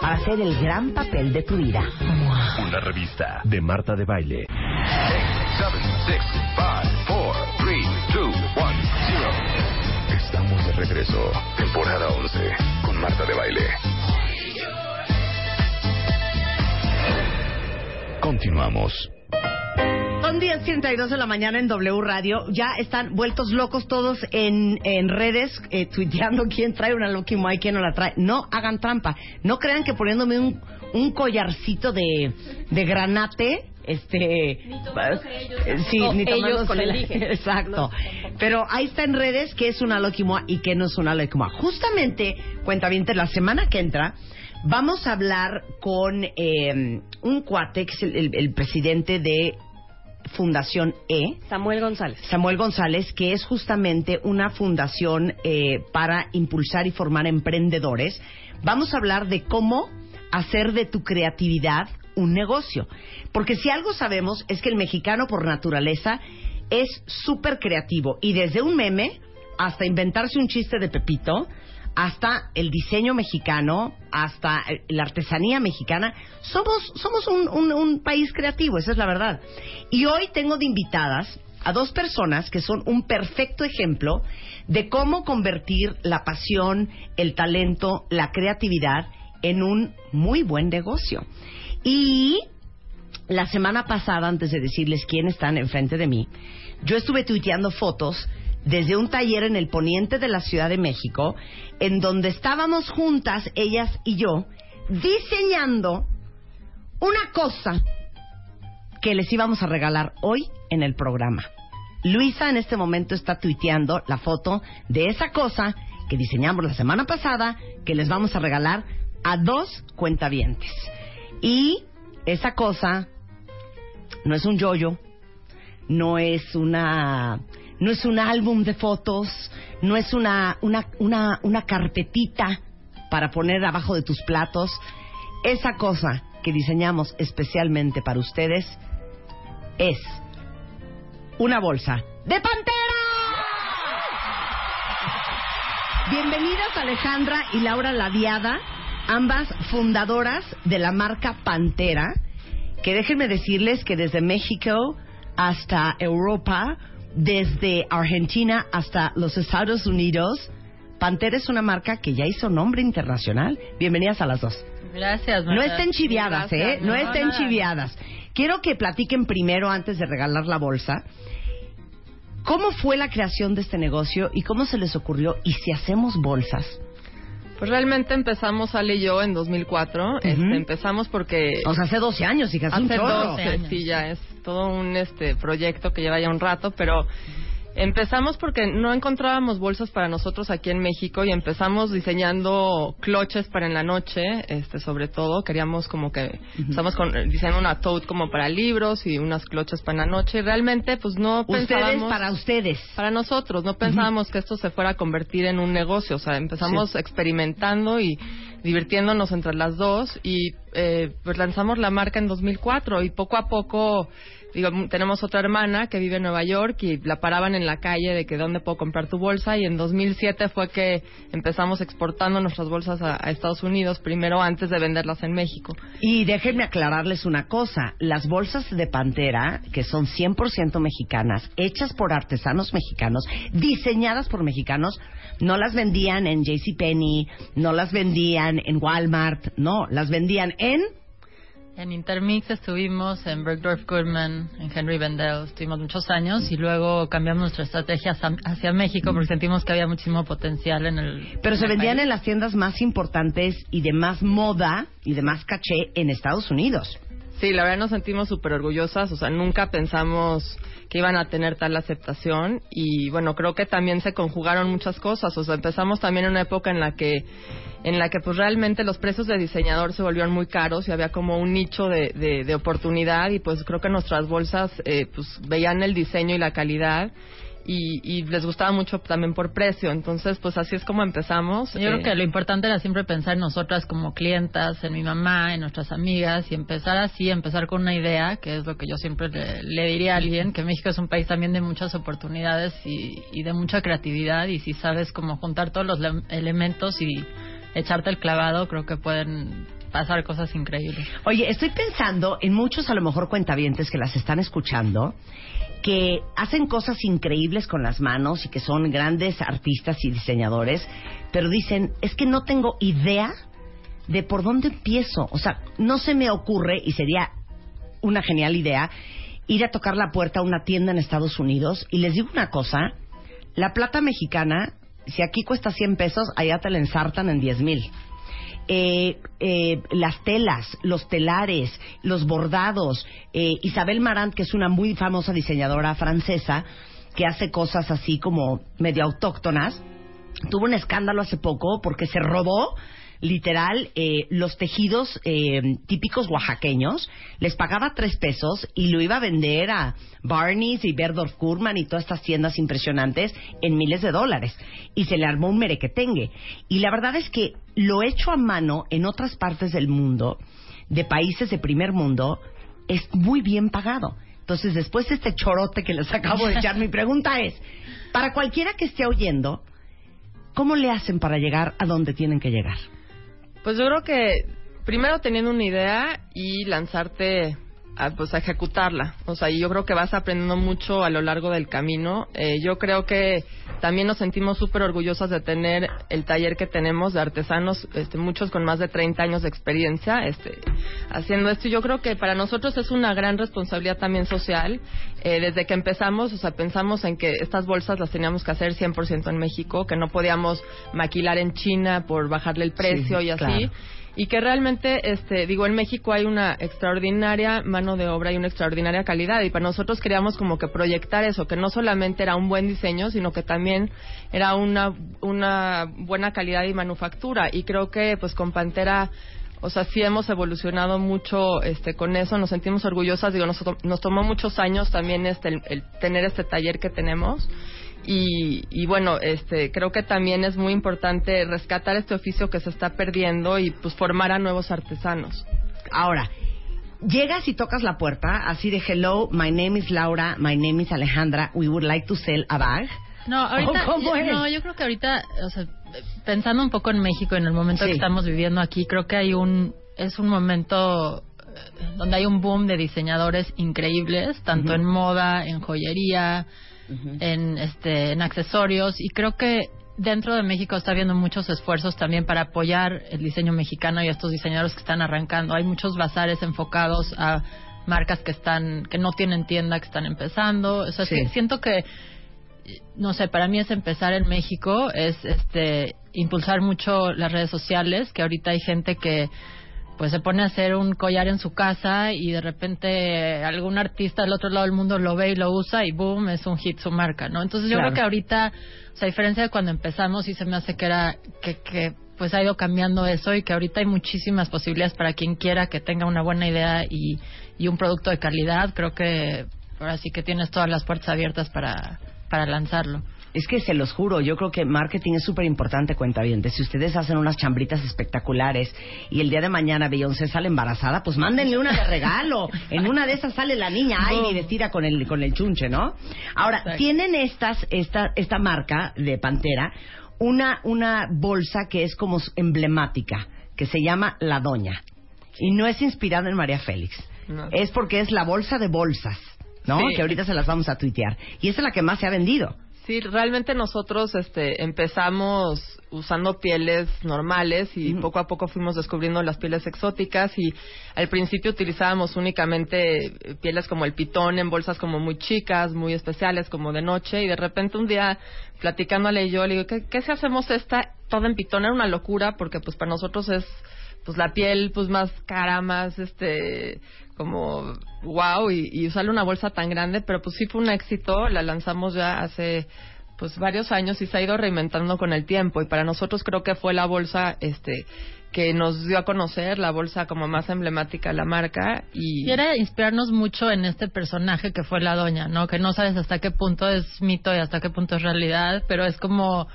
para hacer el gran papel de tu vida. Una revista de Marta de Baile. 7, 6, 5, 4, 3, 2, 1, 0. Estamos de regreso. Temporada 11 con Marta de Baile. Continuamos. Son 10.32 de la mañana en W Radio. Ya están vueltos locos todos en, en redes, eh, tuiteando quién trae una Lucky Mike, quién no la trae. No hagan trampa. No crean que poniéndome un, un collarcito de, de granate este eh, sí, No, ni ellos con el exacto pero ahí está en redes que es una Lucky Moa y que no es una Lucky Moa justamente cuenta bien la semana que entra vamos a hablar con eh, un cuate que es el, el- el presidente de Fundación E Samuel González. Samuel González, que es justamente una fundación eh, para impulsar y formar emprendedores. Vamos a hablar de cómo hacer de tu creatividad un negocio. Porque si algo sabemos es que el mexicano por naturaleza es súper creativo y desde un meme hasta inventarse un chiste de Pepito, hasta el diseño mexicano, hasta la artesanía mexicana, somos, somos un, un- un país creativo, esa es la verdad. Y hoy tengo de invitadas a dos personas que son un perfecto ejemplo de cómo convertir la pasión, el talento, la creatividad en un muy buen negocio. Y la semana pasada, antes de decirles quién están enfrente de mí, yo estuve tuiteando fotos desde un taller en el poniente de la Ciudad de México, en donde estábamos juntas, ellas y yo, diseñando una cosa que les íbamos a regalar hoy en el programa. Luisa en este momento está tuiteando la foto de esa cosa que diseñamos la semana pasada, que les vamos a regalar a dos cuentavientes. Y esa cosa no es un yoyo, no es una no es un álbum de fotos, no es una una una una carpetita para poner abajo de tus platos. Esa cosa que diseñamos especialmente para ustedes es una bolsa de pantera. Bienvenidas Alejandra y Laura Laviada, ambas fundadoras de la marca Pantera, que déjenme decirles que desde México hasta Europa, desde Argentina hasta los Estados Unidos, Pantera es una marca que ya hizo nombre internacional. Bienvenidas a las dos. Gracias, No estén chiviadas, ¿eh? No, estén chiviadas. Quiero que platiquen primero, antes de regalar la bolsa, ¿cómo fue la creación de este negocio y cómo se les ocurrió? ¿Y si hacemos bolsas? Pues realmente empezamos Ale y yo en 2004. este, empezamos porque O sea, hace 12 años, y casi un hace chorro. 12, sí, ya es todo un este proyecto que lleva ya un rato, pero empezamos porque no encontrábamos bolsas para nosotros aquí en México y empezamos diseñando cloches para en la noche, este sobre todo. Queríamos como que estamos con diseñando una tote como para libros y unas cloches para en la noche. Y realmente pues no Ustedes pensábamos para ustedes. para nosotros, no pensábamos que esto se fuera a convertir en un negocio, o sea, empezamos experimentando y divirtiéndonos entre las dos y eh, pues lanzamos la marca en 2004 y poco a poco, digo, tenemos otra hermana que vive en Nueva York y la paraban en la calle de que dónde puedo comprar tu bolsa y en 2007 fue que empezamos exportando nuestras bolsas a, a Estados Unidos primero antes de venderlas en México. Y déjenme aclararles una cosa. Las bolsas de Pantera, que son 100% mexicanas, hechas por artesanos mexicanos, diseñadas por mexicanos, no las vendían en JCPenney, no las vendían vendían en Walmart, no, las vendían en En Intermix estuvimos, en Bergdorf Goodman, en Henry Bendel, estuvimos muchos años y luego cambiamos nuestra estrategia hacia, hacia México porque sentimos que había muchísimo potencial en el. pero se el vendían país. en las tiendas más importantes y de más moda y de más caché en Estados Unidos. Sí, la verdad nos sentimos súper orgullosas, o sea, nunca pensamos que iban a tener tal aceptación y bueno, creo que también se conjugaron muchas cosas, o sea, empezamos también en una época en la que en la que pues realmente los precios de diseñador se volvieron muy caros y había como un nicho de, de, de oportunidad y pues creo que nuestras bolsas eh, pues veían el diseño y la calidad y, y les gustaba mucho también por precio, entonces pues así es como empezamos. Yo creo eh, que lo importante era siempre pensar en nosotras como clientas, en mi mamá, en nuestras amigas y empezar así, empezar con una idea, que es lo que yo siempre le, le diría a alguien, que México es un país también de muchas oportunidades y, y de mucha creatividad y si sabes cómo juntar todos los le- elementos y echarte el clavado, creo que pueden pasar cosas increíbles. Oye, estoy pensando en muchos a lo mejor cuentavientes que las están escuchando que hacen cosas increíbles con las manos y que son grandes artistas y diseñadores, pero dicen, es que no tengo idea de por dónde empiezo. O sea, no se me ocurre, y sería una genial idea, ir a tocar la puerta a una tienda en Estados Unidos. Y les digo una cosa, la plata mexicana, si aquí cuesta 100 pesos, allá te la ensartan en 10 mil eh, eh, las telas, los telares, los bordados. Eh, Isabel Marant, que es una muy famosa diseñadora francesa, que hace cosas así como medio autóctonas, tuvo un escándalo hace poco porque se robó literal eh, los tejidos eh, típicos oaxaqueños, les pagaba tres pesos y lo iba a vender a Barney's y Berdorf Kurman y todas estas tiendas impresionantes en miles de dólares. Y se le armó un merequetengue. Y la verdad es que lo hecho a mano en otras partes del mundo, de países de primer mundo, es muy bien pagado. Entonces, después de este chorote que les acabo de echar, mi pregunta es, para cualquiera que esté oyendo, ¿cómo le hacen para llegar a donde tienen que llegar? Pues yo creo que primero teniendo una idea y lanzarte a, pues, a ejecutarla. O sea, y yo creo que vas aprendiendo mucho a lo largo del camino. Eh, yo creo que también nos sentimos súper orgullosas de tener el taller que tenemos de artesanos, este, muchos con más de 30 años de experiencia este, haciendo esto. Y yo creo que para nosotros es una gran responsabilidad también social. Eh, desde que empezamos, o sea, pensamos en que estas bolsas las teníamos que hacer 100% en México, que no podíamos maquilar en China por bajarle el precio Sí, y así claro. Y que realmente, este, digo, en México hay una extraordinaria mano de obra y una extraordinaria calidad y para nosotros queríamos como que proyectar eso, que no solamente era un buen diseño, sino que también era una, una buena calidad y manufactura y creo que pues con Pantera o sea, sí hemos evolucionado mucho este, con eso, nos sentimos orgullosas, digo, nos, nos tomó muchos años también este, el tener este taller que tenemos y, y bueno, este, creo que también es muy importante rescatar este oficio que se está perdiendo y pues formar a nuevos artesanos. Ahora, llegas y tocas la puerta, así de hello, my name is Laura, my name is Alejandra, we would like to sell a bag. No, ahorita, ¿Cómo es? no, yo creo que ahorita, o sea, pensando un poco en México, en el momento Sí. que estamos viviendo aquí, creo que hay un, es un momento eh, donde hay un boom de diseñadores increíbles, tanto en moda, en joyería, en, este, en accesorios, y creo que dentro de México está habiendo muchos esfuerzos también para apoyar el diseño mexicano y a estos diseñadores que están arrancando. Hay muchos bazares enfocados a marcas que están que no tienen tienda que están empezando o sea Sí. si- siento que no sé, para mí es empezar en México, es este impulsar mucho las redes sociales, que ahorita hay gente que pues se pone a hacer un collar en su casa y de repente algún artista del otro lado del mundo lo ve y lo usa y boom, es un hit su marca, ¿no? Entonces yo Claro. creo que ahorita, o sea, a diferencia de cuando empezamos, sí se me hace que era que, que pues ha ido cambiando eso y que ahorita hay muchísimas posibilidades para quien quiera que tenga una buena idea y, y un producto de calidad. Creo que ahora sí que tienes todas las puertas abiertas para, para lanzarlo. Es que se los juro, yo creo que marketing es súper importante, cuenta bien. Si ustedes hacen unas chambritas espectaculares y el día de mañana Beyoncé sale embarazada, pues mándenle una de regalo. En una de esas sale la niña, ay, ni vestida con el, con el chunche, ¿no? Ahora, Exacto. tienen estas, esta, esta marca de Pantera, una, una bolsa que es como emblemática, que se llama La Doña. Y no es inspirada en María Félix. No. Es porque es la bolsa de bolsas, ¿no? Sí. Que ahorita se las vamos a tuitear. Y esa es la que más se ha vendido. Sí, realmente nosotros este, empezamos usando pieles normales y poco a poco fuimos descubriendo las pieles exóticas y al principio utilizábamos únicamente eh, pieles como el pitón en bolsas como muy chicas, muy especiales, como de noche y de repente un día platicándole yo le digo, ¿qué, qué si hacemos esta toda en pitón? Era una locura porque pues para nosotros es pues la piel pues más cara, más este como wow y, y usarle una bolsa tan grande, pero pues sí fue un éxito, la lanzamos ya hace pues varios años y se ha ido reinventando con el tiempo y para nosotros creo que fue la bolsa este que nos dio a conocer la bolsa como más emblemática de la marca y Quiere inspirarnos mucho en este personaje que fue la doña, ¿no? Que no sabes hasta qué punto es mito y hasta qué punto es realidad, pero es como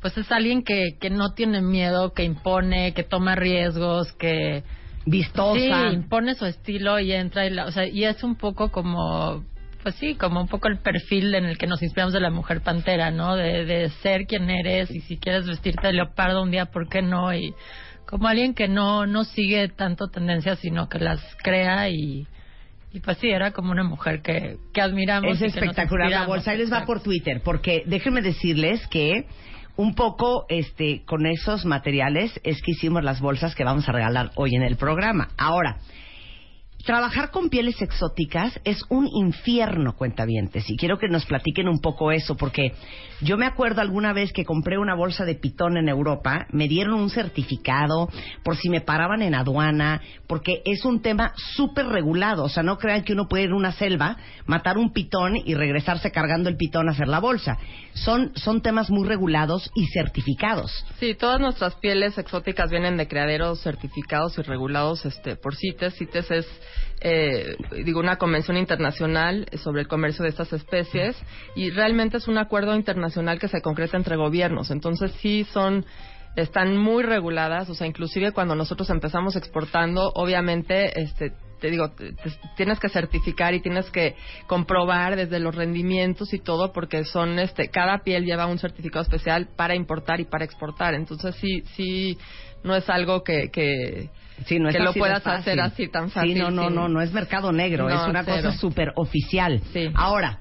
pues es alguien que, que no tiene miedo, que impone, que toma riesgos, que Vistosa. Sí, impone su estilo y entra y, la, o sea, y es un poco como pues sí, como un poco el perfil en el que nos inspiramos de la mujer pantera, ¿no? De, de ser quien eres y si quieres vestirte de leopardo un día, ¿por qué no? Y como alguien que no no sigue tanto tendencias, sino que las crea y y pues sí, era como una mujer que, que admiramos. Es y espectacular la bolsa. Ahí les va por Twitter, porque déjenme decirles que un poco este con esos materiales es que hicimos las bolsas que vamos a regalar hoy en el programa. Ahora, trabajar con pieles exóticas es un infierno, cuentavientes, y quiero que nos platiquen un poco eso, porque yo me acuerdo alguna vez que compré una bolsa de pitón en Europa, me dieron un certificado por si me paraban en aduana, porque es un tema súper regulado, o sea, no crean que uno puede ir a una selva, matar un pitón y regresarse cargando el pitón a hacer la bolsa. Son, son temas muy regulados y certificados. Sí, todas nuestras pieles exóticas vienen de criaderos certificados y regulados este, por CITES. CITES es, eh, digo, una convención internacional sobre el comercio de estas especies y realmente es un acuerdo internacional que se concreta entre gobiernos. Entonces sí son están muy reguladas, o sea, inclusive cuando nosotros empezamos exportando, obviamente, este, te digo, te- te- tienes que certificar y tienes que comprobar desde los rendimientos y todo, porque son, este, cada piel lleva un certificado especial para importar y para exportar. Entonces sí, sí, no es algo que, que, Sí, no es que lo puedas hacer así tan fácil. Sí, no, no, sin- no, no es mercado negro, No, es una cero. cosa súper oficial. Sí. Ahora,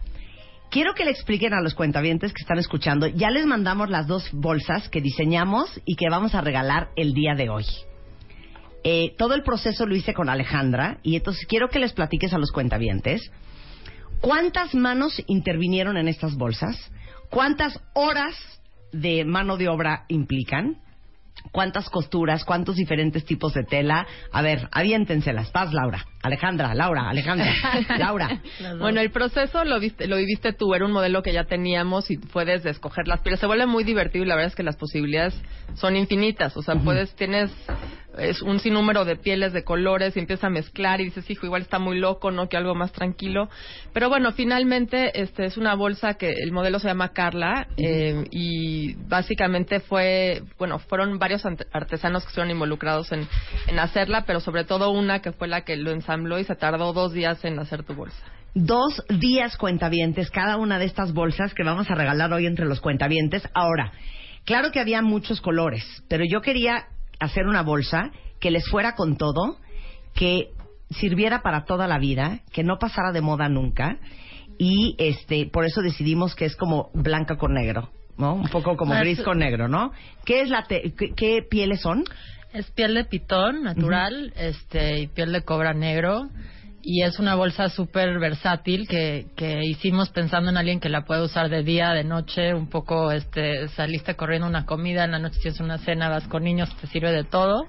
quiero que le expliquen a los cuentavientes que están escuchando, ya les mandamos las dos bolsas que diseñamos y que vamos a regalar el día de hoy. Eh, todo el proceso lo hice con Alejandra y entonces quiero que les platiques a los cuentavientes cuántas manos intervinieron en estas bolsas, cuántas horas de mano de obra implican, cuántas costuras, cuántos diferentes tipos de tela. A ver, aviéntenselas. Paz, Laura. Alejandra, Laura, Alejandra, Laura. Bueno, el proceso lo, viste, lo viviste tú, era un modelo que ya teníamos y puedes escoger las pieles. Se vuelve muy divertido y la verdad es que las posibilidades son infinitas. O sea, puedes, tienes es un sinnúmero de pieles, de colores y empiezas a mezclar y dices, hijo, igual está muy loco, ¿no? Que algo más tranquilo. Pero bueno, finalmente este es una bolsa que el modelo se llama Carla eh, y básicamente fue, bueno, fueron varios artesanos que estuvieron involucrados en, en hacerla, pero sobre todo una que fue la que lo ensambló y se tardó dos días en hacer tu bolsa. Dos días cuentavientes, cada una de estas bolsas que vamos a regalar hoy entre los cuentavientes. Ahora, claro que había muchos colores, pero yo quería hacer una bolsa que les fuera con todo, que sirviera para toda la vida, que no pasara de moda nunca. Y este, por eso decidimos que es como blanca con negro, ¿no? Un poco como Ah, gris con negro, ¿no? ¿Qué es la te- qué, qué pieles son? Es piel de pitón natural, este, y piel de cobra negro. Y es una bolsa súper versátil que, que hicimos pensando en alguien que la puede usar de día, de noche, un poco, este, saliste corriendo una comida, en la noche tienes una cena, vas con niños, te sirve de todo.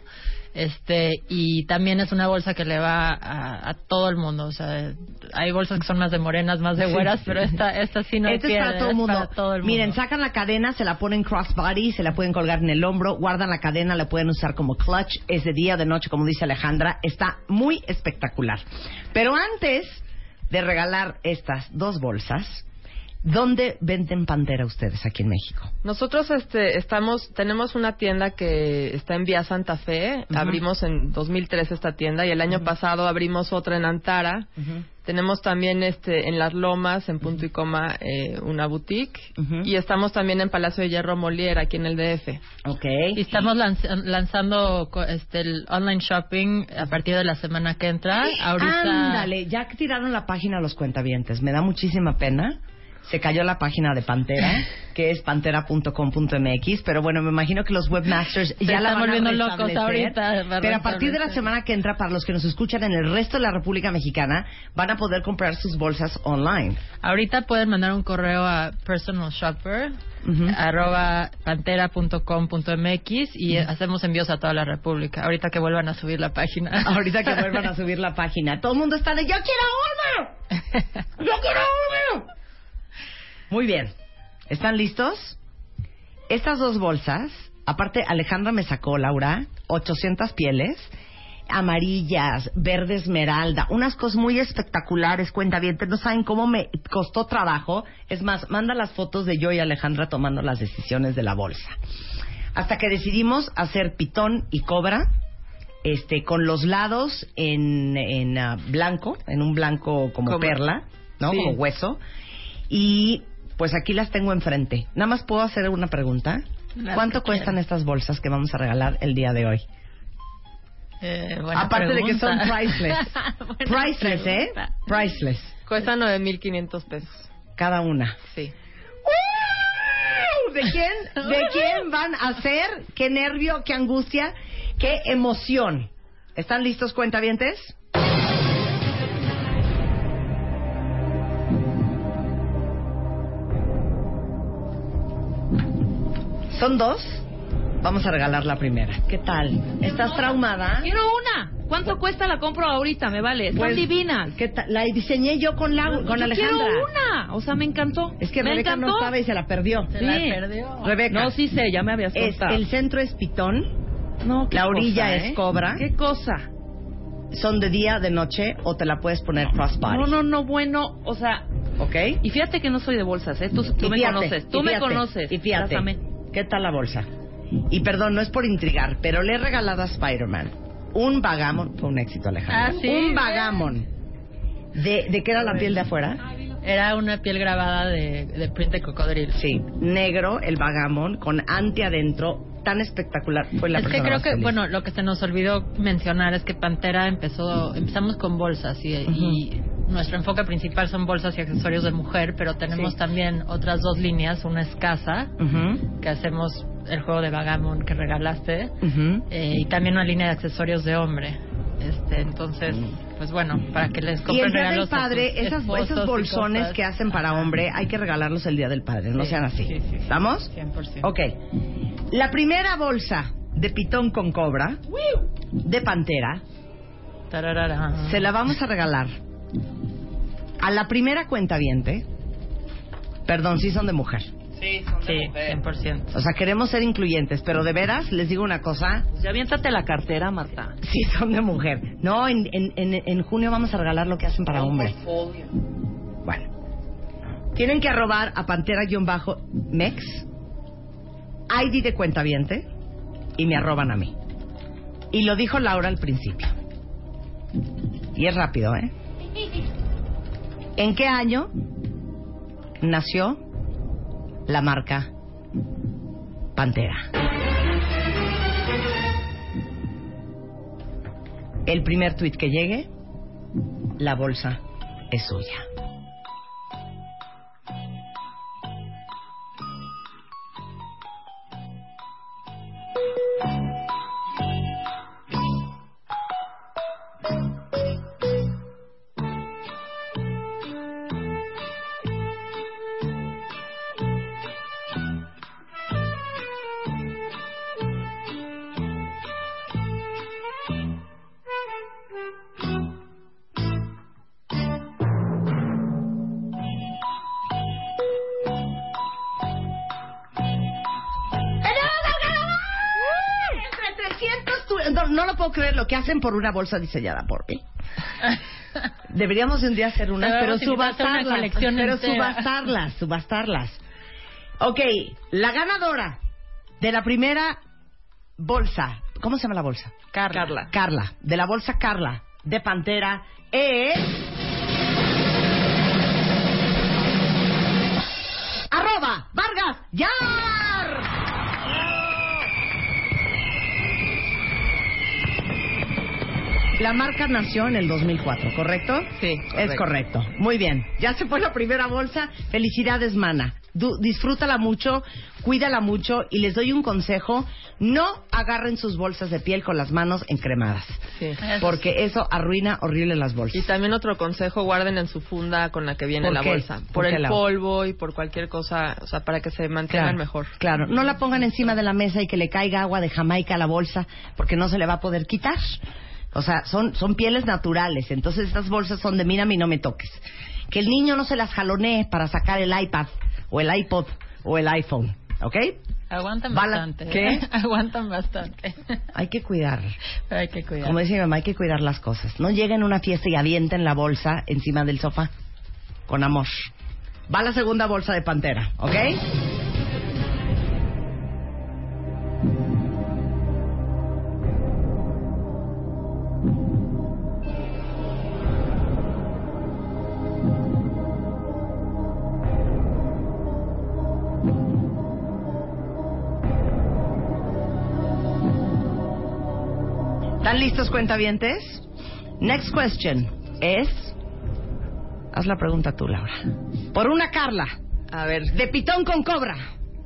Este, y también es una bolsa que le va a, a todo el mundo. O sea, hay bolsas que son más de morenas, más de güeras, pero esta, esta sí no Este es para todo el es mundo. para todo el mundo. Miren, sacan la cadena, se la ponen crossbody, se la pueden colgar en el hombro, guardan la cadena, la pueden usar como clutch, es de día, de noche, como dice Alejandra. Está muy espectacular. Pero antes de regalar estas dos bolsas, ¿dónde venden Pantera ustedes aquí en México? Nosotros este, estamos, tenemos una tienda que está en Vía Santa Fe. Abrimos en 2003 esta tienda y el año pasado abrimos otra en Antara. Tenemos también este, en Las Lomas, en Punto y Coma, eh, una boutique. Y estamos también en Palacio de Hierro Molière, aquí en el DF. Ok. Y estamos lanz- lanzando co- este, el online shopping a partir de la semana que entra. Ahorita. Ándale, ya que tiraron la página a los cuentavientes, me da muchísima pena se cayó la página de Pantera, que es pantera.com.mx, pero bueno, me imagino que los webmasters ya la están volviendo locos ahorita Pero a partir de la semana que entra, para los que nos escuchan en el resto de la República Mexicana, van a poder comprar sus bolsas online. Ahorita pueden mandar un correo a personal shopper Ujú. arroba pantera.com.mx y hacemos envíos a toda la República. Ahorita que vuelvan a subir la página. Ahorita que vuelvan a subir la página. Todo el mundo está de ¡Yo quiero uno! ¡Yo quiero uno! Muy bien. ¿Están listos? Estas dos bolsas, aparte Alejandra me sacó, Laura, 800 pieles, amarillas, verde esmeralda, unas cosas muy espectaculares, cuenta bien, no saben cómo me costó trabajo. Es más, manda las fotos de yo y Alejandra tomando las decisiones de la bolsa. Hasta que decidimos hacer pitón y cobra, este, con los lados en, en ah, blanco, en un blanco como, Como- perla, ¿no? Sí. Como hueso. Y pues aquí las tengo enfrente. Nada más puedo hacer una pregunta. Las ¿Cuánto cuestan estas bolsas que vamos a regalar el día de hoy? Eh, buena Aparte de que son priceless. Priceless, ¿eh? Priceless. Cuesta 9.500 pesos. Cada una. Sí. ¡Uh! ¿De quién, ¿De quién van a ser? ¿Qué nervio, qué angustia, qué emoción? ¿Están listos, cuentavientes? Son dos. Vamos a regalar la primera. ¿Qué tal? ¿Estás traumada? Quiero una. ¿Cuánto cuesta? La compro ahorita, me vale. Están Pues, divinas. ¿Qué tal? La diseñé yo con, la, con Yo Alejandra. Quiero una. O sea, me encantó. Es que me Rebeca encantó. no estaba y se la perdió. Se Sí. la perdió. Rebeca. No, sí sé, ya me habías es, contado. el centro es pitón, No, qué la orilla cosa, es ¿eh? cobra. ¿Qué cosa? son de día, de noche o te la puedes poner crossbody. No, no, no, bueno, o sea, ¿Ok? y fíjate que no soy de bolsas, ¿eh? Tú, me fíjate, conoces, tú me conoces. Y fíjate. ¿Qué tal la bolsa? Y perdón, no es por intrigar, pero le he regalado a Spider-Man un vagamon, fue un éxito Alejandro, Ah, sí, un vagamon. ¿De, ¿De qué era la piel de afuera? Era una piel grabada de, de print de cocodrilo. Sí, negro, el vagamon, con ante adentro, tan espectacular. Fue la es que creo que, feliz. bueno, lo que se nos olvidó mencionar es que Pantera empezó, empezamos con bolsas y, y nuestro enfoque principal son bolsas y accesorios de mujer, pero tenemos Sí. también otras dos líneas, una es casa, Ujú, que hacemos el juego de Vagamon que regalaste, eh, y también una línea de accesorios de hombre. Este, entonces, pues bueno, para que les Y compren el Día del regalos Padre, esas, esos y bolsones que hacen para hombre, hay que regalarlos el Día del Padre, no Sí, sean así. sí, sí, sí. ¿Estamos? 100%. Ok. La primera bolsa de pitón con cobra, de pantera, Tararara. se la vamos a regalar a la primera cuenta Perdón, sí son de mujer. Sí, 100%. O sea, queremos ser incluyentes, pero de veras, les digo una cosa, ya aviéntate la cartera, Marta. sí son de mujer. No, en, en, en, en junio vamos a regalar lo que hacen para hombre. Bueno. Tienen que arrobar a Pantera-Mex, ID de cuenta y me arroban a mí. Y lo dijo Laura al principio. Y es rápido, ¿eh? ¿En qué año nació la marca Pantera? El primer tuit que llegue, la bolsa es suya. Creer lo que hacen por una bolsa diseñada por mí. Deberíamos de un día hacer una, pero una subastarlas. colección Pero entera. subastarlas, subastarlas. Ok, la ganadora de la primera bolsa. ¿Cómo se llama la bolsa? Carla. Carla. De la bolsa Carla de Pantera es. Arroba Vargas Yar. La marca nació en el 2004, ¿correcto? Sí, Es correcto. Muy bien. Ya se fue la primera bolsa. Felicidades, mana. Du- disfrútala mucho, cuídala mucho y les doy un consejo. No agarren sus bolsas de piel con las manos encremadas. Sí. Porque eso arruina horrible las bolsas. Y también otro consejo, guarden en su funda con la que viene ¿Por la qué? bolsa. ¿Por el polvo y por cualquier cosa, o sea, para que se mantengan mejor. Claro, no la pongan encima de la mesa y que le caiga agua de Jamaica a la bolsa porque no se le va a poder quitar. O sea, son, son pieles naturales, entonces estas bolsas son de mírame y no me toques. Que el niño no se las jalonee para sacar el iPad o el iPod o el iPhone, ¿ok? Aguantan Bala- bastante. ¿Qué? ¿eh? Aguantan bastante. Hay que cuidar. Pero hay que cuidar. Como dice mi mamá, hay que cuidar las cosas. No lleguen a una fiesta y avienten la bolsa encima del sofá. Con amor. Va la segunda bolsa de pantera, ¿ok? Listos, cuentavientes? Next question es... Haz la pregunta tú, Laura. Por una Carla, A ver, de pitón con cobra,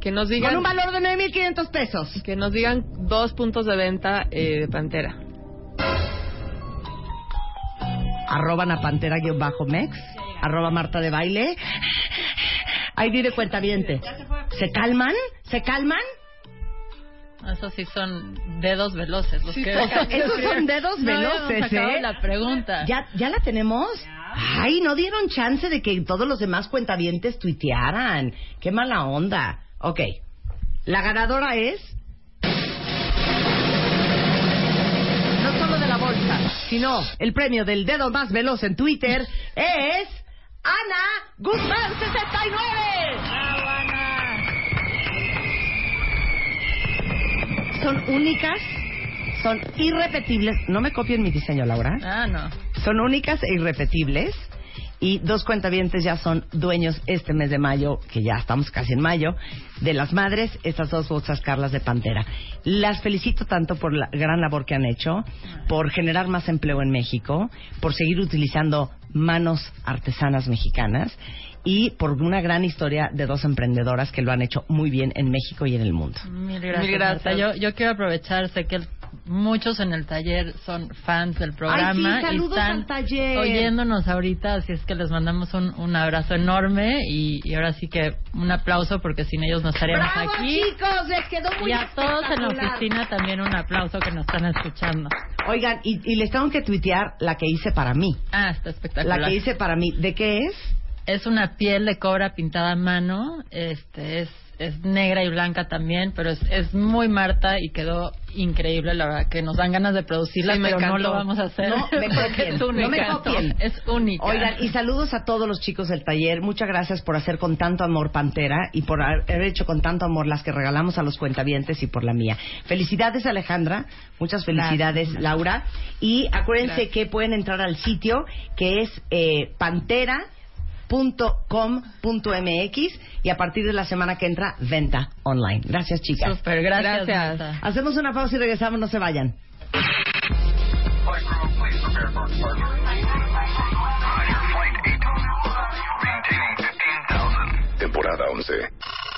que nos con digan, un valor de 9.500 pesos. que nos digan dos puntos de venta eh, de Pantera. Arroban a pantera-mex, arroba Marta de baile. Ahí vive cuentaviente. ¿Se calman? ¿Se calman? Esos sí son dedos veloces. Los que Esos son dedos No veloces, ¿eh? la pregunta. ¿Ya, ¿Ya la tenemos? Ay, no dieron chance de que todos los demás cuentavientes tuitearan. Qué mala onda. Ok. La ganadora es... No solo de la bolsa, sino el premio del dedo más veloz en Twitter es... Ana Guzmán 69. Son únicas, son irrepetibles. No me copien mi diseño, Laura. Ah, no. Son únicas e irrepetibles. Y dos cuentavientes ya son dueños este mes de mayo, que ya estamos casi en mayo, de las madres, estas dos bolsas Carlas de Pantera. Las felicito tanto por la gran labor que han hecho, por generar más empleo en México, por seguir utilizando manos artesanas mexicanas y por una gran historia de dos emprendedoras que lo han hecho muy bien en México y en el mundo. Mil gracias. Mil gracias. Yo, yo quiero aprovechar, sé que el- muchos en el taller son fans del programa Ay, sí, saludos y están al taller. oyéndonos ahorita, así es que les mandamos un, un abrazo enorme y, y ahora sí que un aplauso porque sin ellos no estaríamos ¡Bravo, aquí. chicos! Les quedó muy Y a todos en la oficina también un aplauso que nos están escuchando. Oigan, y, y les tengo que tuitear la que hice para mí. Ah, está espectacular. La que hice para mí. ¿De qué es? Es una piel de cobra pintada a mano, este es es negra y blanca también, pero es, es muy Marta y quedó increíble, la verdad, que nos dan ganas de producirla, Sí, pero no lo vamos a hacer. No me copien, es no me única, copien. Es única. Oigan, y saludos a todos los chicos del taller. Muchas gracias por hacer con tanto amor Pantera y por haber hecho con tanto amor las que regalamos a los cuentavientes y por la mía. Felicidades, Alejandra. Muchas felicidades, Laura. Y acuérdense Gracias. que pueden entrar al sitio que es eh, pantera.com.mx y a partir de la semana que entra, venta online. Gracias, chicas. Súper, gracias. Gracias. Hacemos una pausa y regresamos, no se vayan. Flight crew, please prepare for departure. Roger, flight 8. Maintaining 15,000. Temporada 11.